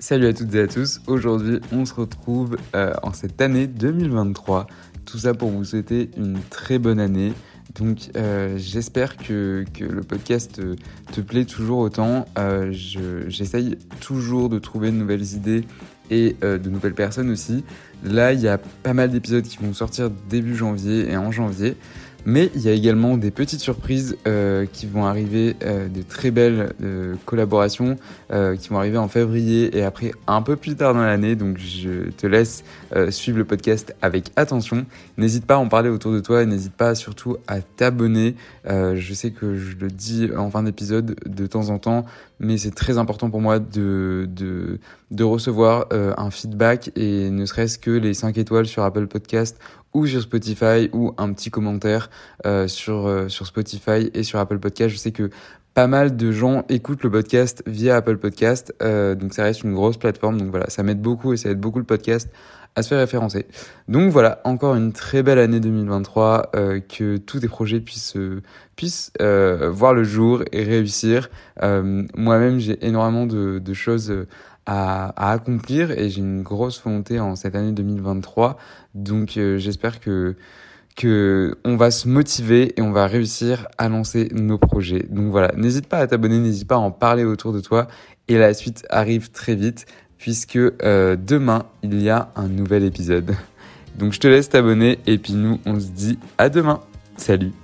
Salut à toutes et à tous, aujourd'hui on se retrouve euh, en cette année 2023, tout ça pour vous souhaiter une très bonne année. Donc euh, j'espère que, le podcast te, plaît toujours autant, euh, j'essaye toujours de trouver de nouvelles idées et de nouvelles personnes aussi. Là il y a pas mal d'épisodes qui vont sortir début janvier et en janvier. Mais il y a également des petites surprises euh, qui vont arriver, euh, de très belles euh, collaborations qui vont arriver en février et après un peu plus tard dans l'année. Donc je te laisse suivre le podcast avec attention. N'hésite pas à en parler autour de toi, n'hésite pas surtout à t'abonner. je sais que je le dis en fin d'épisode de temps en temps, mais c'est très important pour moi de, de, de recevoir un feedback et ne serait-ce que les 5 étoiles sur Apple Podcast ou sur Spotify ou un petit commentaire euh, sur, euh, sur Spotify et sur Apple Podcast. Je sais que pas mal de gens écoutent le podcast via Apple Podcast, euh, donc ça reste une grosse plateforme. Donc voilà, ça m'aide beaucoup et ça aide beaucoup le podcast à se faire référencer. Donc voilà, encore une très belle année 2023, euh, que tous tes projets puissent, puissent euh, voir le jour et réussir. Euh, Moi-même, j'ai énormément de, choses à, accomplir et j'ai une grosse volonté en cette année 2023. Donc euh, j'espère que que on va se motiver et on va réussir à lancer nos projets. Donc voilà, n'hésite pas à t'abonner, n'hésite pas à en parler autour de toi et la suite arrive très vite puisque euh, demain il y a un nouvel épisode. Donc je te laisse t'abonner et puis nous on se dit à demain. Salut